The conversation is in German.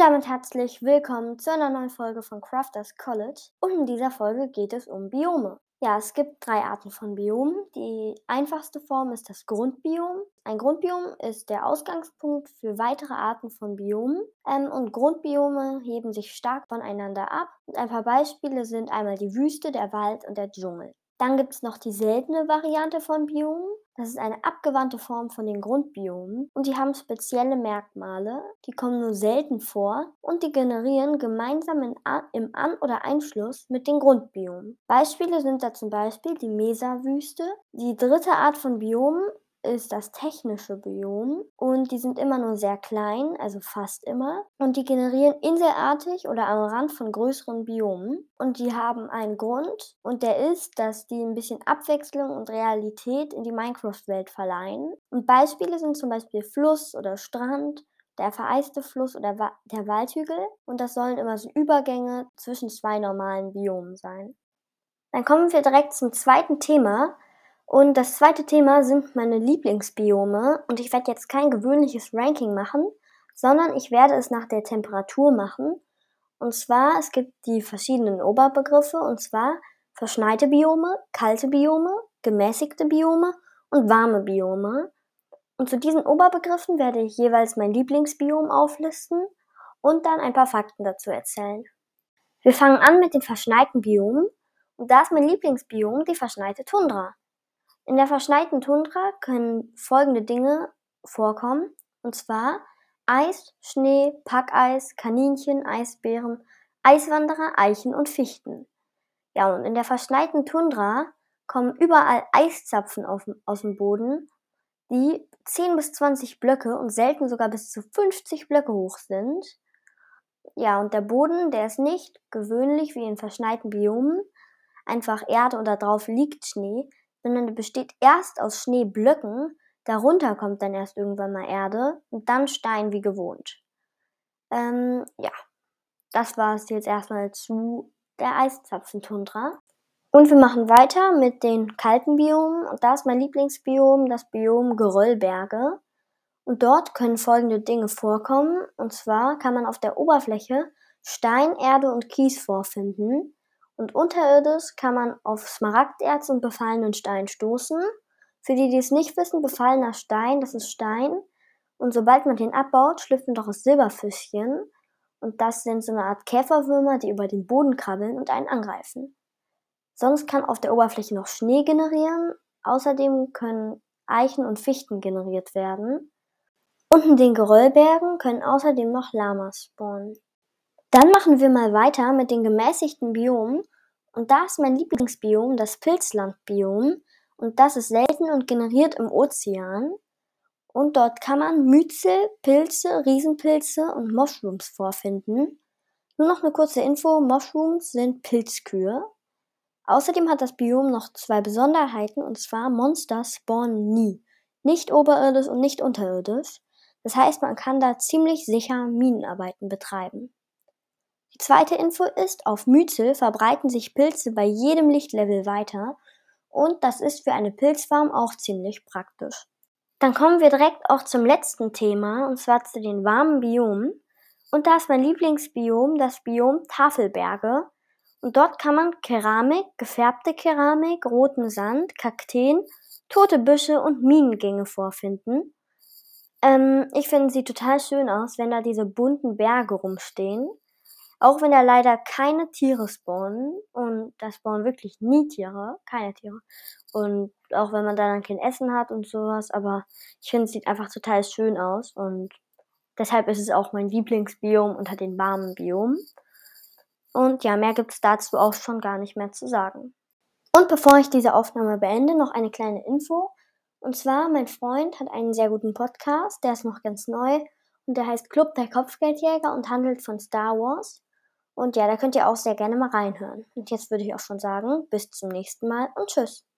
Und damit herzlich willkommen zu einer neuen Folge von Crafters College. Und in dieser Folge geht es um Biome. Ja, es gibt drei Arten von Biomen. Die einfachste Form ist das Grundbiom. Ein Grundbiom ist der Ausgangspunkt für weitere Arten von Biomen. Ähm, und Grundbiome heben sich stark voneinander ab. Und ein paar Beispiele sind einmal die Wüste, der Wald und der Dschungel. Dann gibt es noch die seltene Variante von Biomen. Das ist eine abgewandte Form von den Grundbiomen und die haben spezielle Merkmale, die kommen nur selten vor und die generieren gemeinsam in, im An- oder Einschluss mit den Grundbiomen. Beispiele sind da zum Beispiel die Mesa-Wüste. Die dritte Art von Biomen ist das technische Biom und die sind immer nur sehr klein, also fast immer. Und die generieren inselartig oder am Rand von größeren Biomen. Und die haben einen Grund und der ist, dass die ein bisschen Abwechslung und Realität in die Minecraft-Welt verleihen. Und Beispiele sind zum Beispiel Fluss oder Strand der vereiste Fluss oder der Waldhügel und das sollen immer so Übergänge zwischen zwei normalen Biomen sein. Dann kommen wir direkt zum zweiten Thema, und das zweite Thema sind meine Lieblingsbiome. Und ich werde jetzt kein gewöhnliches Ranking machen, sondern ich werde es nach der Temperatur machen. Und zwar, es gibt die verschiedenen Oberbegriffe, und zwar verschneite Biome, kalte Biome, gemäßigte Biome und warme Biome. Und zu diesen Oberbegriffen werde ich jeweils mein Lieblingsbiom auflisten und dann ein paar Fakten dazu erzählen. Wir fangen an mit den verschneiten Biomen. Und da ist mein Lieblingsbiom die verschneite Tundra. In der verschneiten Tundra können folgende Dinge vorkommen, und zwar Eis, Schnee, Packeis, Kaninchen, Eisbären, Eiswanderer, Eichen und Fichten. Ja, und in der verschneiten Tundra kommen überall Eiszapfen auf, aus dem Boden, die 10 bis 20 Blöcke und selten sogar bis zu 50 Blöcke hoch sind. Ja, und der Boden, der ist nicht gewöhnlich wie in verschneiten Biomen, einfach Erde und da drauf liegt Schnee, sondern besteht erst aus Schneeblöcken, darunter kommt dann erst irgendwann mal Erde und dann Stein wie gewohnt. Ähm, ja, das war es jetzt erstmal zu der Eiszapfentundra. Und wir machen weiter mit den kalten Biomen. Und da ist mein Lieblingsbiom das Biom Geröllberge. Und dort können folgende Dinge vorkommen. Und zwar kann man auf der Oberfläche Stein, Erde und Kies vorfinden. Und unterirdisch kann man auf Smaragderz und befallenen Stein stoßen. Für die, die es nicht wissen, befallener Stein, das ist Stein. Und sobald man den abbaut, schlüpfen daraus Silberfischchen. Und das sind so eine Art Käferwürmer, die über den Boden krabbeln und einen angreifen. Sonst kann auf der Oberfläche noch Schnee generieren. Außerdem können Eichen und Fichten generiert werden. Und in den Geröllbergen können außerdem noch Lamas spawnen. Dann machen wir mal weiter mit den gemäßigten Biomen. Und da ist mein Lieblingsbiom das Pilzlandbiom. Und das ist selten und generiert im Ozean. Und dort kann man Myzel, Pilze, Riesenpilze und Mushrooms vorfinden. Nur noch eine kurze Info, Mushrooms sind Pilzkühe. Außerdem hat das Biom noch zwei Besonderheiten, und zwar Monster spawnen nie. Nicht oberirdisch und nicht unterirdisch. Das heißt, man kann da ziemlich sicher Minenarbeiten betreiben. Die zweite Info ist, auf Myzel verbreiten sich Pilze bei jedem Lichtlevel weiter und das ist für eine Pilzfarm auch ziemlich praktisch. Dann kommen wir direkt auch zum letzten Thema und zwar zu den warmen Biomen. Und da ist mein Lieblingsbiom das Biom Tafelberge. Und dort kann man Keramik, gefärbte Keramik, roten Sand, Kakteen, tote Büsche und Minengänge vorfinden. Ähm, ich finde sie total schön aus, wenn da diese bunten Berge rumstehen. Auch wenn da leider keine Tiere spawnen und da spawnen wirklich nie Tiere, keine Tiere. Und auch wenn man da dann kein Essen hat und sowas, aber ich finde es sieht einfach total schön aus und deshalb ist es auch mein Lieblingsbiom unter den warmen Biomen. Und ja, mehr gibt es dazu auch schon gar nicht mehr zu sagen. Und bevor ich diese Aufnahme beende, noch eine kleine Info. Und zwar, mein Freund hat einen sehr guten Podcast, der ist noch ganz neu und der heißt Club der Kopfgeldjäger und handelt von Star Wars. Und ja, da könnt ihr auch sehr gerne mal reinhören. Und jetzt würde ich auch schon sagen, bis zum nächsten Mal und tschüss.